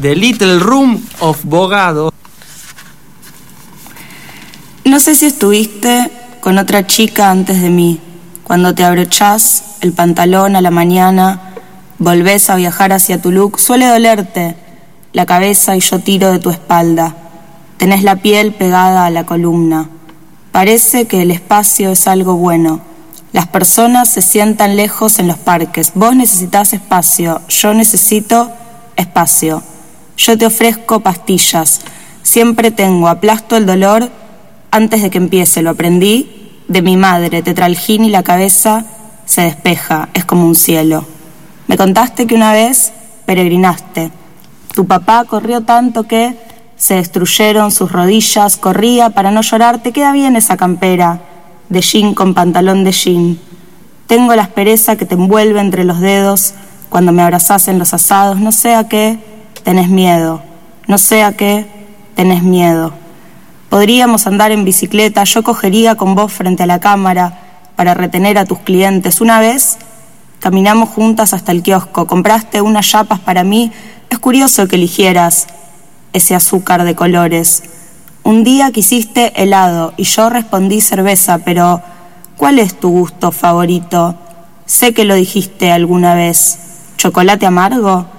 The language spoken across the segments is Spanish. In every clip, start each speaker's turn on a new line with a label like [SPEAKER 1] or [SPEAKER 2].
[SPEAKER 1] The Little Room of Bogado.
[SPEAKER 2] No sé si estuviste con otra chica antes de mí, cuando te abrochás el pantalón a la mañana, volvés a viajar hacia tu look, suele dolerte la cabeza y yo tiro de tu espalda. Tenés la piel pegada a la columna. Parece que el espacio es algo bueno. Las personas se sientan lejos en los parques. Vos necesitas espacio, yo necesito espacio. Yo te ofrezco pastillas. Siempre tengo, aplasto el dolor antes de que empiece. Lo aprendí de mi madre. Tetralgín y la cabeza se despeja. Es como un cielo. Me contaste que una vez peregrinaste. Tu papá corrió tanto que se destruyeron sus rodillas. Corría para no llorar. Te queda bien esa campera de jean con pantalón de jean. Tengo la aspereza que te envuelve entre los dedos cuando me abrazás en los asados. No sé a qué tenés miedo. No sé a qué tenés miedo. Podríamos andar en bicicleta, yo cogería con vos frente a la cámara para retener a tus clientes. Una vez caminamos juntas hasta el kiosco, compraste unas chapas para mí. Es curioso que eligieras ese azúcar de colores. Un día quisiste helado y yo respondí cerveza, pero ¿cuál es tu gusto favorito? Sé que lo dijiste alguna vez. ¿Chocolate amargo?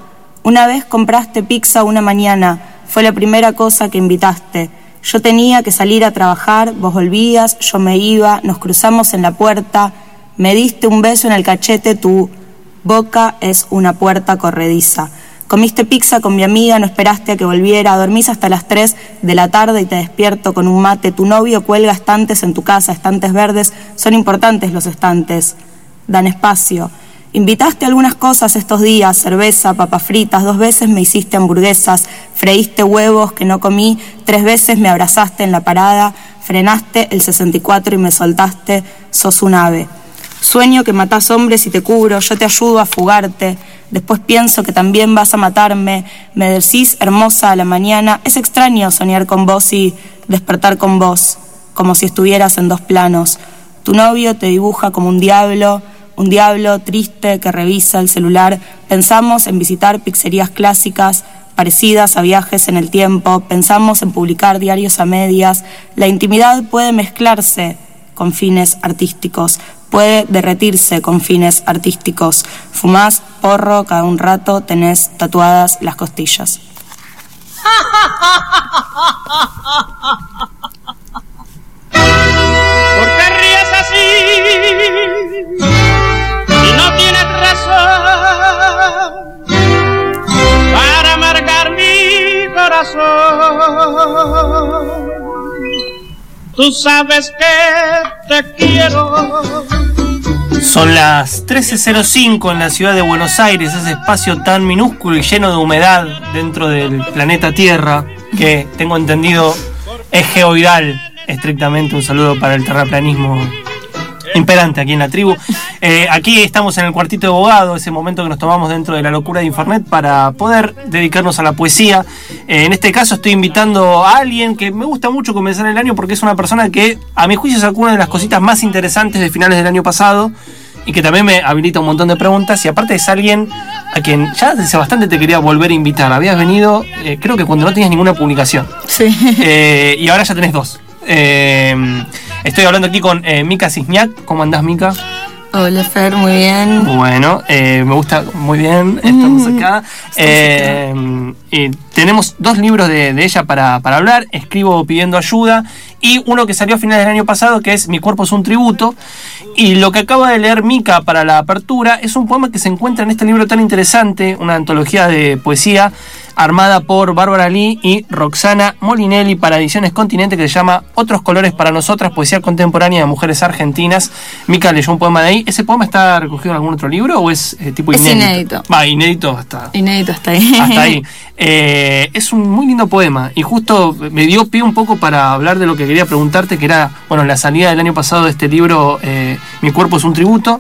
[SPEAKER 2] Una vez compraste pizza una mañana, fue la primera cosa que invitaste. Yo tenía que salir a trabajar, vos volvías, yo me iba, nos cruzamos en la puerta, me diste un beso en el cachete, tu boca es una puerta corrediza. Comiste pizza con mi amiga, no esperaste a que volviera, dormís hasta las 3 de la tarde y te despierto con un mate. Tu novio cuelga estantes en tu casa, estantes verdes, son importantes los estantes, dan espacio. Invitaste algunas cosas estos días, cerveza, papas fritas, dos veces me hiciste hamburguesas, freíste huevos que no comí, tres veces me abrazaste en la parada, frenaste el 64 y me soltaste, sos un ave. Sueño que matás hombres y te cubro, yo te ayudo a fugarte. Después pienso que también vas a matarme. Me decís hermosa a la mañana. Es extraño soñar con vos y despertar con vos, como si estuvieras en dos planos. Tu novio te dibuja como un diablo, un diablo triste que revisa el celular. Pensamos en visitar pizzerías clásicas parecidas a viajes en el tiempo. Pensamos en publicar diarios a medias. La intimidad puede mezclarse con fines artísticos, puede derretirse con fines artísticos. Fumás porro cada un rato, tenés tatuadas las costillas.
[SPEAKER 3] ¿Por qué ríes así? Corazón. Tú sabes que te quiero.
[SPEAKER 1] Son las 13.05 en la ciudad de Buenos Aires, ese espacio tan minúsculo y lleno de humedad dentro del planeta Tierra, que tengo entendido es geoidal, estrictamente un saludo para el terraplanismo imperante aquí en la tribu. Eh, aquí estamos en el cuartito de abogado, ese momento que nos tomamos dentro de la locura de Infernet para poder dedicarnos a la poesía. Eh, en este caso estoy invitando a alguien que me gusta mucho comenzar el año porque es una persona que a mi juicio sacó una de las cositas más interesantes de finales del año pasado y que también me habilita un montón de preguntas y aparte es alguien a quien ya desde bastante te quería volver a invitar. Habías venido, eh, creo que cuando no tenías ninguna publicación.
[SPEAKER 2] Sí.
[SPEAKER 1] Eh, y ahora ya tenés dos. Eh, estoy hablando aquí con Mika Cisniak. ¿Cómo andás, Mika?
[SPEAKER 2] Hola Fer, muy bien.
[SPEAKER 1] Bueno, eh, me gusta muy bien. Estamos acá. Eh, y tenemos dos libros de, de ella para, para hablar. Escribo pidiendo ayuda. Y uno que salió a finales del año pasado, que es Mi cuerpo es un tributo. Y lo que acaba de leer Mika para la apertura es un poema que se encuentra en este libro tan interesante, una antología de poesía armada por Bárbara Lee y Roxana Molinelli para Ediciones Continente que se llama Otros colores para nosotras, poesía contemporánea de mujeres argentinas. Mica leyó un poema de ahí. ¿Ese poema está recogido en algún otro libro o es eh, tipo
[SPEAKER 2] Es
[SPEAKER 1] inédito?
[SPEAKER 2] inédito.
[SPEAKER 1] Va, inédito hasta,
[SPEAKER 2] Inédito hasta ahí.
[SPEAKER 1] hasta ahí. Eh, es un muy lindo poema y justo me dio pie un poco para hablar de lo que quería preguntarte, que era, bueno, la salida del año pasado de este libro, eh, Mi cuerpo es un tributo,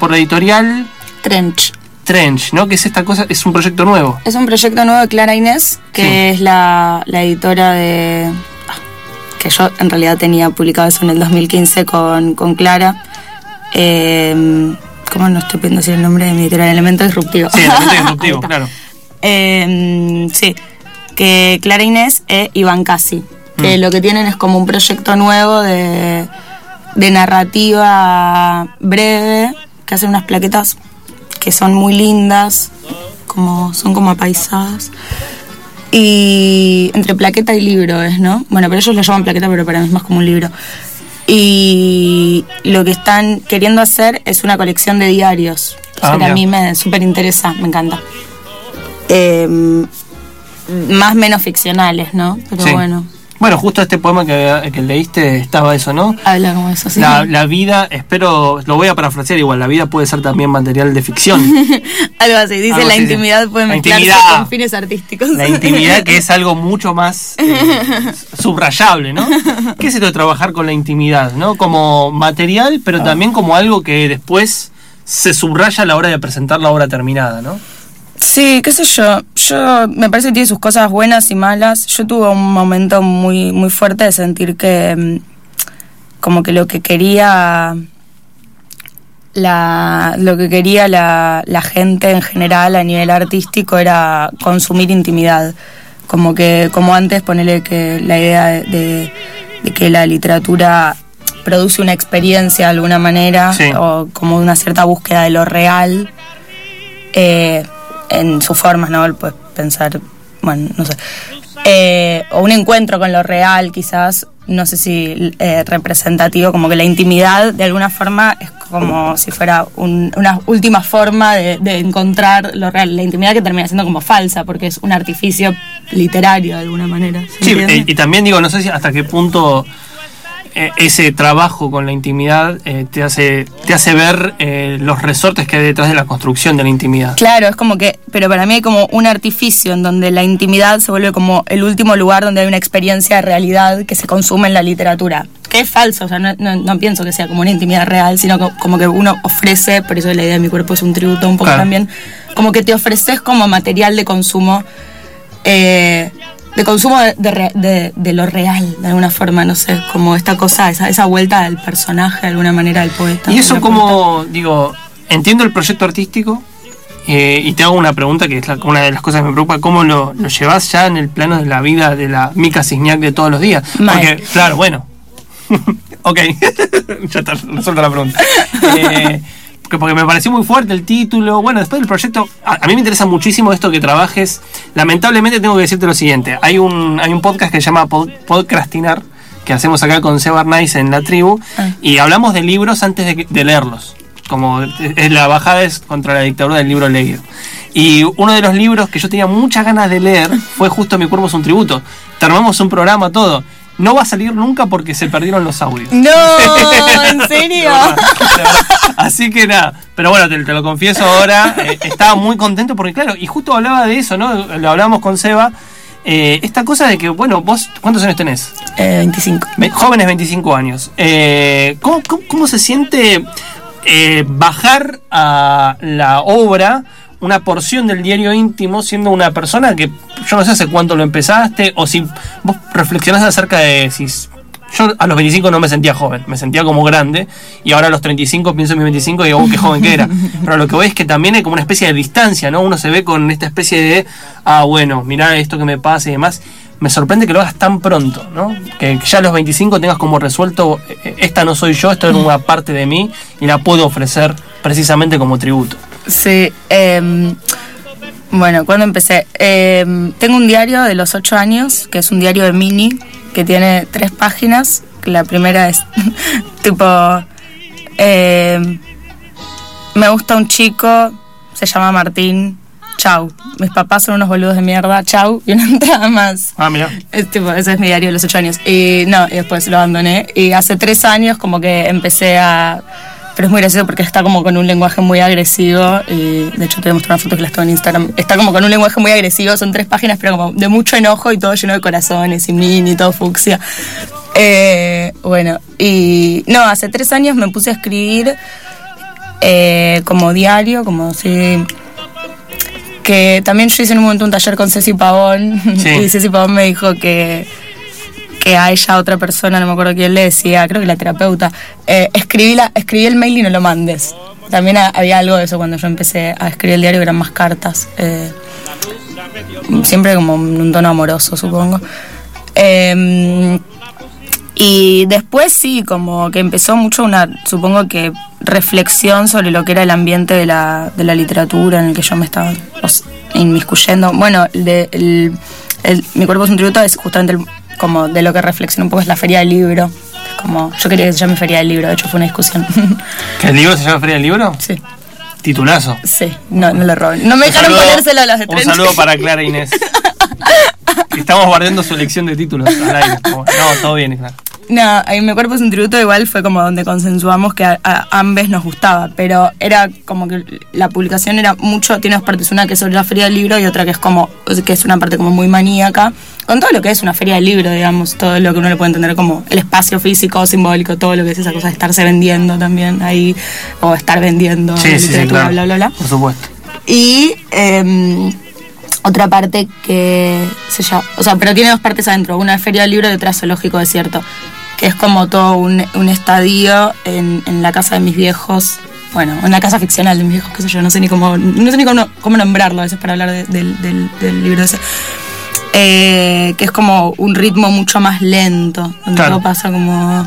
[SPEAKER 1] por la editorial
[SPEAKER 2] Trench.
[SPEAKER 1] Trench, ¿no? Que es esta cosa, es un proyecto nuevo.
[SPEAKER 2] Es un proyecto nuevo de Clara Inés, que
[SPEAKER 1] Sí.
[SPEAKER 2] es la, la editora de. ah, que yo en realidad tenía publicado eso en el 2015 con, con Clara. Eh, ¿Cómo no estoy pudiendo decir el nombre de mi editorial? Elemento Disruptivo.
[SPEAKER 1] Sí, elemento disruptivo, claro.
[SPEAKER 2] Eh, sí, que Clara Inés e Iván Casi. Que
[SPEAKER 1] Mm.
[SPEAKER 2] lo que tienen es como un proyecto nuevo de, de narrativa breve, que hacen unas plaquetas que son muy lindas, como son como apaisadas. Y entre plaqueta y libro es, ¿no? Bueno, pero ellos lo llaman plaqueta, pero para mí es más como un libro. Y lo que están queriendo hacer es una colección de diarios.
[SPEAKER 1] Ah, mira.
[SPEAKER 2] a mí me súper interesa, me encanta. Eh, más menos ficcionales, ¿no? Pero
[SPEAKER 1] Sí.
[SPEAKER 2] bueno,
[SPEAKER 1] Bueno, justo este poema que, que leíste estaba eso, ¿no?
[SPEAKER 2] habla como eso, sí.
[SPEAKER 1] La, la vida, espero, lo voy a parafrasear igual, la vida puede ser también material de ficción.
[SPEAKER 2] Algo así, dice
[SPEAKER 1] Algo
[SPEAKER 2] la
[SPEAKER 1] así,
[SPEAKER 2] intimidad puede
[SPEAKER 1] La
[SPEAKER 2] mezclarse
[SPEAKER 1] intimidad.
[SPEAKER 2] con fines artísticos.
[SPEAKER 1] La intimidad que es algo mucho más eh, subrayable, ¿no? ¿Qué es esto de trabajar con la intimidad, no? Como material, pero también como algo que después se subraya a la hora de presentar la obra terminada, ¿no?
[SPEAKER 2] Sí, qué sé yo. Yo me parece que tiene sus cosas buenas y malas. Yo tuve un momento muy, muy fuerte de sentir que mm, como que lo que quería la, lo que quería la, la gente en general a nivel artístico era consumir intimidad. Como que, como antes, ponerle que la idea de, de- de que la literatura produce una experiencia de alguna manera,
[SPEAKER 1] Sí.
[SPEAKER 2] o como una cierta búsqueda de lo real eh, en sus formas, ¿no? Pues pensar, bueno, no sé. Eh, o un encuentro con lo real, quizás, no sé si eh, representativo, como que la intimidad de alguna forma es como si fuera un- una última forma de, de encontrar lo real. La intimidad que termina siendo como falsa, porque es un artificio literario de alguna manera. ¿se
[SPEAKER 1] Sí,
[SPEAKER 2] entiende?
[SPEAKER 1] eh, y también digo, no sé si hasta qué punto ese trabajo con la intimidad eh, te hace te hace ver eh, los resortes que hay detrás de la construcción de la intimidad.
[SPEAKER 2] Claro, es como que, pero para mí hay como un artificio en donde la intimidad se vuelve como el último lugar donde hay una experiencia de realidad que se consume en la literatura. Que es falso, o sea, no, no- no pienso que sea como una intimidad real, sino co- como que uno ofrece, por eso la idea de mi cuerpo es un tributo un poco
[SPEAKER 1] Claro.
[SPEAKER 2] también, como que te ofreces como material de consumo, eh, de consumo de, de de- de lo real, de alguna forma, no sé, como esta cosa, esa, esa vuelta del personaje de alguna manera, del poeta.
[SPEAKER 1] Y eso como, digo, entiendo el proyecto artístico eh, y te hago una pregunta que es la- una de las cosas que me preocupa, ¿cómo lo, lo llevas ya en el plano de la vida de la Mica Cisniak de todos los días?
[SPEAKER 2] Mal.
[SPEAKER 1] Porque, claro, bueno. ok, ya está resuelta la pregunta. Eh, porque, porque me pareció muy fuerte el título. Bueno, después del proyecto, a, a mí me interesa muchísimo esto que trabajes. Lamentablemente tengo que decirte lo siguiente. Hay un, hay un podcast que se llama Pod- Podcastinar, que hacemos acá con Seba Arnaiz en la tribu,
[SPEAKER 2] Ah.
[SPEAKER 1] y hablamos de libros antes de, de leerlos. Como es la bajada es contra la dictadura del libro leído. Y uno de los libros que yo tenía muchas ganas de leer fue justo Mi cuerpo es un tributo. Te armamos un programa, todo. No va a salir nunca porque se perdieron los audios.
[SPEAKER 2] No, ¿en serio?
[SPEAKER 1] Así que nada, pero bueno, te, te lo confieso ahora, eh, estaba muy contento porque claro, y justo hablaba de eso, ¿no? Lo hablábamos con Seba, eh, esta cosa de que, bueno, vos, ¿cuántos años tenés?
[SPEAKER 2] Eh, 25.
[SPEAKER 1] Ve- Jóvenes 25 años. Eh, ¿cómo, cómo, cómo se siente bajar a la obra una porción del diario íntimo siendo una persona que yo no sé hace cuánto lo empezaste o si vos reflexionás acerca de si yo a los 25 no me sentía joven, me sentía como grande y ahora a los 35 pienso en mis 25 y digo, "Oh, qué joven que era. Pero lo que voy es que también hay como una especie de distancia, ¿no? Uno se ve con esta especie de, ah, bueno, mirá esto que me pasa y demás. Me sorprende que lo hagas tan pronto, ¿no? Que ya a los 25 tengas como resuelto, eh, esta no soy yo, esto es una parte de mí y la puedo ofrecer precisamente como tributo.
[SPEAKER 2] Sí, em, bueno, cuando empecé? Em, tengo un diario de los 8 años, que es un diario de mini, que tiene tres páginas. La primera es tipo, em, me gusta un chico, se llama Martín, chau. Mis papás son unos boludos de mierda, chau. Y una entrada más.
[SPEAKER 1] Ah, mira.
[SPEAKER 2] Es tipo, ese es mi diario de los ocho años. Y no, y después lo abandoné. Y hace tres años como que empecé a... Pero es muy gracioso porque está como con un lenguaje muy agresivo. Y de hecho te voy a mostrar una foto que la tengo en Instagram. Está como con un lenguaje muy agresivo. Son tres páginas, pero como de mucho enojo y todo lleno de corazones y mini, todo fucsia. Eh, bueno, y no, hace tres años me puse a escribir eh, como diario, como si que también yo hice en un momento un taller con Ceci Pavón
[SPEAKER 1] Sí.
[SPEAKER 2] y Ceci Pavón me dijo que que a ella otra persona, no me acuerdo quién le decía, creo que la terapeuta, eh, escribí, la, escribí el mail y no lo mandes. También ha- había algo de eso cuando yo empecé a escribir el diario, eran más cartas. eh, siempre como en un tono amoroso, supongo. Eh, y después sí, como que empezó mucho una, supongo que, reflexión sobre lo que era el ambiente de la, de la literatura en el que yo me estaba inmiscuyendo. Bueno, de- el- el- mi cuerpo es un tributo es justamente el- como de lo que reflexiona un poco es la feria del libro. Es como, yo quería que se llame feria del libro, de hecho fue una discusión.
[SPEAKER 1] ¿Que el libro se llama Feria del Libro?
[SPEAKER 2] sí,
[SPEAKER 1] Titulazo.
[SPEAKER 2] sí, no, no lo roben. No me dejaron
[SPEAKER 1] saludo-
[SPEAKER 2] ponérselo a los de
[SPEAKER 1] Un saludo para Clara Inés. Estamos guardando su elección de títulos al aire. No, todo bien, Clara.
[SPEAKER 2] No, en mi cuerpo es un tributo igual fue como donde consensuamos que a, a ambos nos gustaba, pero era como que la publicación era mucho, tiene dos partes, una que es sobre la feria del libro y otra que es como, que es una parte como muy maníaca, con todo lo que es una feria del libro, digamos, todo lo que uno le puede entender como el espacio físico, simbólico, todo lo que es esa cosa de estarse vendiendo también ahí, o estar vendiendo
[SPEAKER 1] Sí, sí, sí,
[SPEAKER 2] literatura,
[SPEAKER 1] claro.
[SPEAKER 2] bla, bla, bla.
[SPEAKER 1] Por supuesto.
[SPEAKER 2] Y em, otra parte que se llama, o sea, pero tiene dos partes adentro, una es feria del libro y otra es zoológico desierto, que es como todo un, un estadio en, en la casa de mis viejos, bueno, en la casa ficcional de mis viejos, qué sé yo, no sé ni cómo, no sé ni cómo, cómo nombrarlo a veces para hablar de- del, del- del libro ese. Eh, que es como un ritmo mucho más lento, donde
[SPEAKER 1] Claro.
[SPEAKER 2] todo pasa como...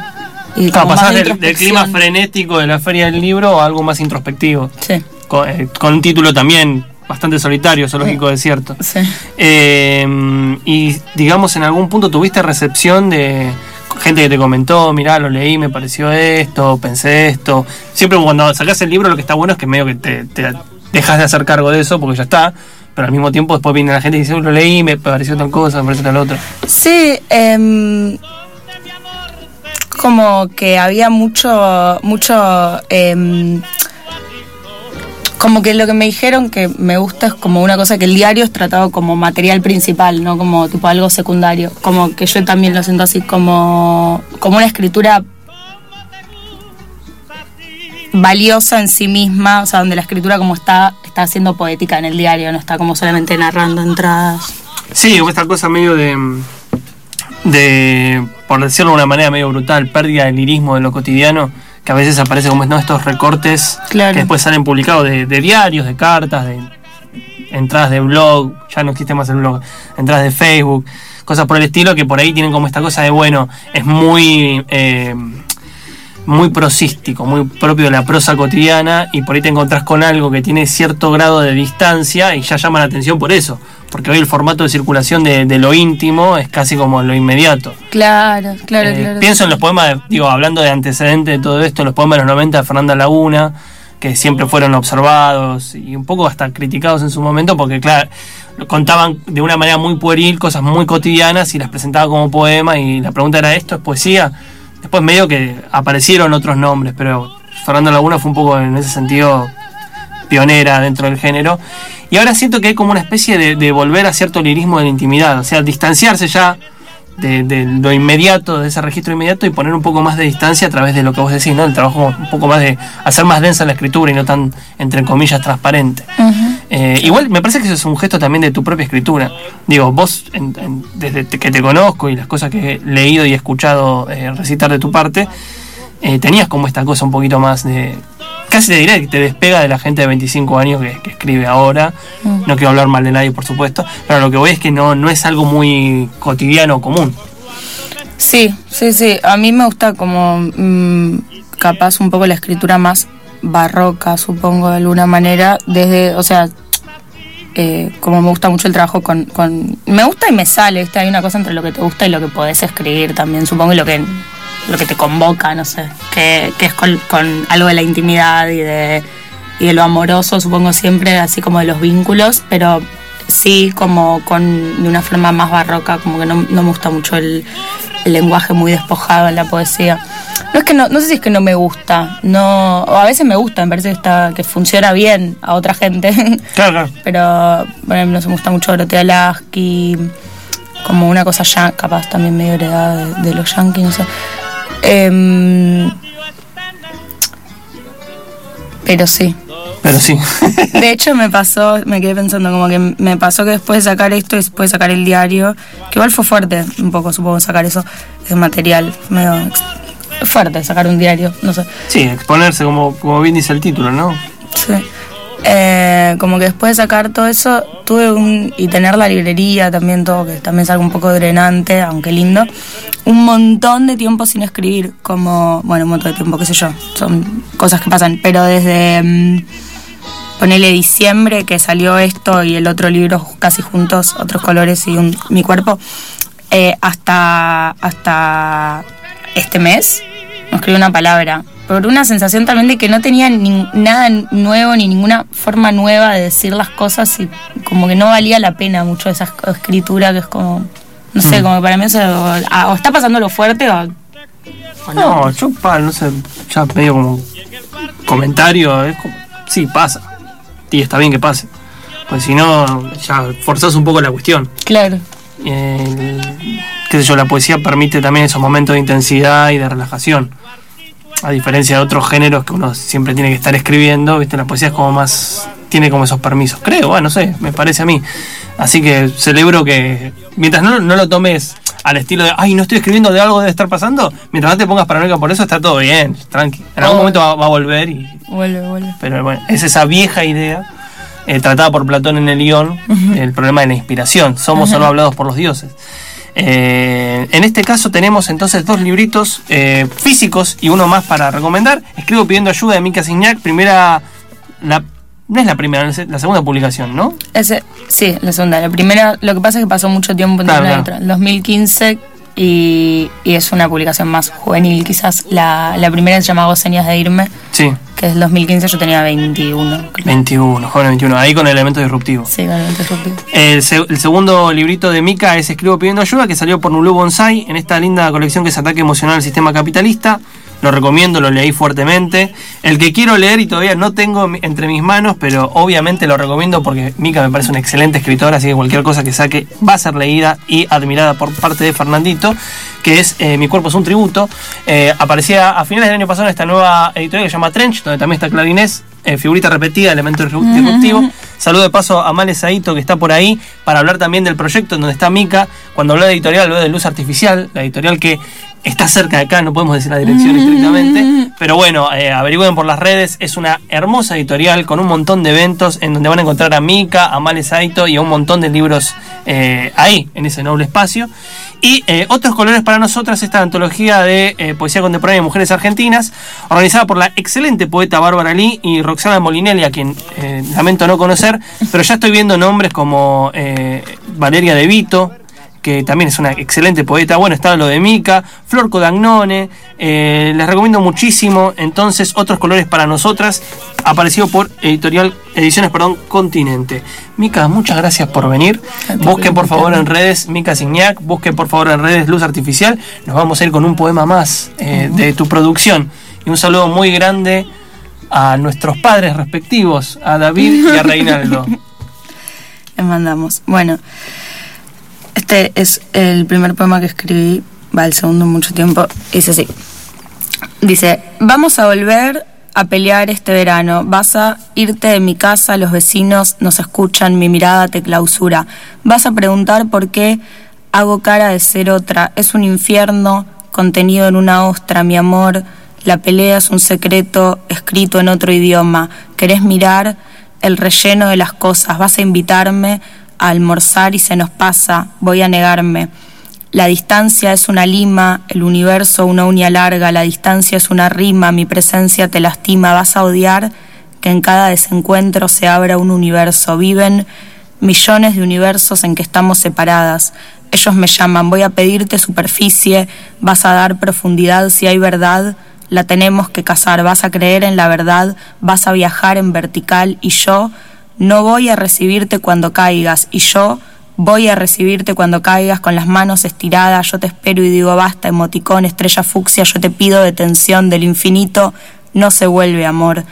[SPEAKER 2] y
[SPEAKER 1] Claro,
[SPEAKER 2] como
[SPEAKER 1] pasás del, del clima frenético de la Feria del Libro a algo más introspectivo.
[SPEAKER 2] Sí,
[SPEAKER 1] Con, eh, con un título también bastante solitario, Zoológico Desierto.
[SPEAKER 2] sí.
[SPEAKER 1] Eh, y digamos, en algún punto tuviste recepción de gente que te comentó, mirá, lo leí, me pareció esto, pensé esto. Siempre cuando sacas el libro lo que está bueno es que medio que te, te dejas de hacer cargo de eso porque ya está. Pero al mismo tiempo después viene la gente y dice, "Uy, lo leí, me pareció tal cosa, me pareció tal otra.
[SPEAKER 2] Sí, em, como que había mucho, mucho, em, como que lo que me dijeron que me gusta es como una cosa que el diario es tratado como material principal, no como tipo algo secundario, como que yo también lo siento así como, como una escritura valiosa en sí misma, o sea, donde la escritura como está, está siendo poética en el diario, no está como solamente narrando entradas.
[SPEAKER 1] Sí, esta cosa medio de, de, por decirlo de una manera medio brutal, pérdida del lirismo de lo cotidiano, que a veces aparece como ¿no? estos recortes
[SPEAKER 2] Claro.
[SPEAKER 1] que después salen publicados de, de diarios, de cartas, de entradas de blog, ya no existe más el blog, entradas de Facebook, cosas por el estilo que por ahí tienen como esta cosa de, bueno, es muy... eh, muy prosístico, muy propio de la prosa cotidiana y por ahí te encontrás con algo que tiene cierto grado de distancia y ya llama la atención por eso, porque hoy el formato de circulación de, de lo íntimo es casi como lo inmediato.
[SPEAKER 2] Claro, claro,
[SPEAKER 1] Eh,
[SPEAKER 2] claro.
[SPEAKER 1] Pienso en los poemas, de- digo, hablando de antecedentes de todo esto, los poemas de los 90 de Fernanda Laguna, que siempre fueron observados y un poco hasta criticados en su momento, porque claro, contaban de una manera muy pueril cosas muy cotidianas y las presentaban como poema y la pregunta era, ¿esto es poesía? Después medio que aparecieron otros nombres, pero Fernanda Laguna fue un poco en ese sentido pionera dentro del género. Y ahora siento que hay como una especie de, volver a cierto lirismo de la intimidad, o sea, distanciarse ya de, de lo inmediato, de ese registro inmediato y poner un poco más de distancia a través de lo que vos decís, ¿no? El trabajo un poco más de hacer más densa la escritura y no tan, entre comillas, transparente. Eh, igual me parece que eso es un gesto también de tu propia escritura. Digo, vos, en- en- desde que te conozco y las cosas que he leído y escuchado eh, recitar de tu parte, eh, tenías como esta cosa un poquito más de... Casi te diré que te despega de la gente de 25 años que, que escribe ahora. No quiero hablar mal de nadie, por supuesto, pero lo que voy es que no, no es algo muy cotidiano o común.
[SPEAKER 2] Sí, sí, sí. A mí me gusta como mm, capaz un poco la escritura más barroca, supongo, de alguna manera. Desde, o sea, eh, como me gusta mucho el trabajo con, con... Me gusta y me sale, ¿viste? Hay una cosa entre lo que te gusta y lo que podés escribir también, supongo, y lo que, lo que te convoca, no sé. Que, que es con, algo de la intimidad y de y de lo amoroso, supongo siempre, así como de los vínculos, pero sí como con de una forma más barroca, como que no, no me gusta mucho el, el lenguaje muy despojado en la poesía. No es que no, no sé si es que no me gusta, no, o a veces me gusta, me parece que está, que funciona bien a otra gente.
[SPEAKER 1] Claro.
[SPEAKER 2] Pero, bueno, no se me gusta mucho Dorotea Lasky, como una cosa ya, capaz también medio heredada de, de los yankees, no sé. Em, pero sí.
[SPEAKER 1] Pero sí.
[SPEAKER 2] De hecho me pasó, me quedé pensando como que me pasó que después de sacar esto y después de sacar el diario, que igual fue fuerte un poco supongo sacar eso, ese material, medio fuerte sacar un diario, no sé.
[SPEAKER 1] sí, exponerse, como, como bien dice el título, ¿no?
[SPEAKER 2] Sí. Eh, como que después de sacar todo eso, tuve un. y tener la librería también, todo, que también es algo un poco drenante, aunque lindo, un montón de tiempo sin escribir, como. bueno, un montón de tiempo, qué sé yo, son cosas que pasan, pero desde. mm, ponele diciembre que salió esto y el otro libro casi juntos, otros colores y un- mi cuerpo, eh, hasta, hasta este mes no escribí una palabra. Por una sensación también de que no tenía ni- nada nuevo ni ninguna forma nueva de decir las cosas y como que no valía la pena mucho esa esc- escritura que es como, no sé, como que para mí eso, o, o está pasando lo fuerte o, o no.
[SPEAKER 1] No, yo, pa, no sé, ya medio como comentario, es como, sí, pasa. Y está bien que pase. Pues si no, ya forzás un poco la cuestión.
[SPEAKER 2] Claro.
[SPEAKER 1] El- qué sé yo, la poesía permite también esos momentos de intensidad y de relajación. A diferencia de otros géneros que uno siempre tiene que estar escribiendo, ¿viste? La poesía es como más. tiene como esos permisos. Creo, bueno, no sé, me parece a mí. Así que celebro que. Mientras no, no lo tomes al estilo de, ay, no estoy escribiendo de algo debe estar pasando, mientras no te pongas paranoica por eso, está todo bien, tranqui. En algún
[SPEAKER 2] Oh.
[SPEAKER 1] momento va, va a volver y.
[SPEAKER 2] Vuelve, vuelve.
[SPEAKER 1] Pero bueno, es esa vieja idea. eh, tratada por Platón en el guion, el problema de la inspiración. Somos o no hablados por los dioses. Eh, en este caso tenemos entonces dos libritos eh, físicos y uno más para recomendar. Escribo pidiendo ayuda de Mika Signac, primera, la, no es la primera, es la segunda publicación, ¿no?
[SPEAKER 2] Ese, sí, la segunda. La primera, lo que pasa es que pasó mucho tiempo entre
[SPEAKER 1] Claro,
[SPEAKER 2] una y
[SPEAKER 1] claro.
[SPEAKER 2] otra. En 2015 y, y es una publicación más juvenil quizás. La, la primera se llama Hago señas de irme,
[SPEAKER 1] Sí,
[SPEAKER 2] que es 2015, yo tenía 21. creo.
[SPEAKER 1] 21, joven 21, ahí con el elemento disruptivo.
[SPEAKER 2] Sí, con el interrumpido.
[SPEAKER 1] El, se- el segundo librito de Mika es Escribo pidiendo ayuda, que salió por Nulu Bonsai en esta linda colección que es Ataque Emocional al Sistema Capitalista. Lo recomiendo, lo leí fuertemente. El que quiero leer y todavía no tengo entre mis manos, pero obviamente lo recomiendo porque Mika me parece una excelente escritora, así que cualquier cosa que saque va a ser leída y admirada por parte de Fernandito, que es eh, Mi cuerpo es un tributo. Eh, aparecía a finales del año pasado en esta nueva editorial que se llama Trench, donde también está Clarinés, eh, figurita repetida, elemento disru- disruptivo. Saludo de paso a Male Saito, que está por ahí, para hablar también del proyecto en donde está Mika. Cuando habló de editorial, habló de Luz Artificial, la editorial que está cerca de acá, no podemos decir la dirección estrictamente. Pero bueno, eh, averigüen por las redes. Es una hermosa editorial con un montón de eventos en donde van a encontrar a Mika, a Male Saito y a un montón de libros eh, ahí, en ese noble espacio. Y eh, Otros Colores para Nosotras, esta antología de poesía contemporánea de mujeres argentinas, organizada por la excelente poeta Bárbara Lee y Roxana Molinelli, a quien lamento no conocer, pero ya estoy viendo nombres como Valeria De Vito, que también es una excelente poeta. Bueno, está lo de Mica, Flor Codagnone, eh, les recomiendo muchísimo. Entonces, Otros Colores para Nosotras, apareció por editorial Ediciones perdón, Continente. Mica, muchas gracias por venir. Busquen por favor en redes Mica Signac, busquen por favor en redes Luz Artificial. Nos vamos a ir con un poema más eh, de tu producción. Y un saludo muy grande a nuestros padres respectivos, a David y a Reinaldo.
[SPEAKER 2] Les mandamos. Bueno, es el primer poema que escribí, va el segundo mucho tiempo. Dice así. Dice, vamos a volver a pelear este verano. Vas a irte de mi casa, los vecinos nos escuchan, mi mirada te clausura. Vas a preguntar por qué hago cara de ser otra. Es un infierno contenido en una ostra, mi amor. La pelea es un secreto escrito en otro idioma. ¿Querés mirar el relleno de las cosas? Vas a invitarme a almorzar y se nos pasa. Voy a negarme. La distancia es una lima, el universo una uña larga, la distancia es una rima, mi presencia te lastima, vas a odiar que en cada desencuentro se abra un universo. Viven millones de universos en que estamos separadas. Ellos me llaman, voy a pedirte superficie, vas a dar profundidad si hay verdad. la tenemos que cazar, vas a creer en la verdad, vas a viajar en vertical y yo no voy a recibirte cuando caigas y yo voy a recibirte cuando caigas con las manos estiradas, yo te espero y digo basta, emoticón, estrella fucsia, yo te pido detención del infinito, no se vuelve amor.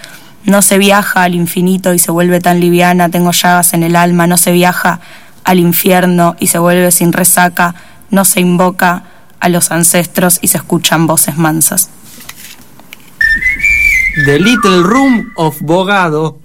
[SPEAKER 2] No se viaja al infinito y se vuelve tan liviana, tengo llagas en el alma, no se viaja al infierno y se vuelve sin resaca, no se invoca a los ancestros y se escuchan voces mansas.
[SPEAKER 1] The Little Room of Bogado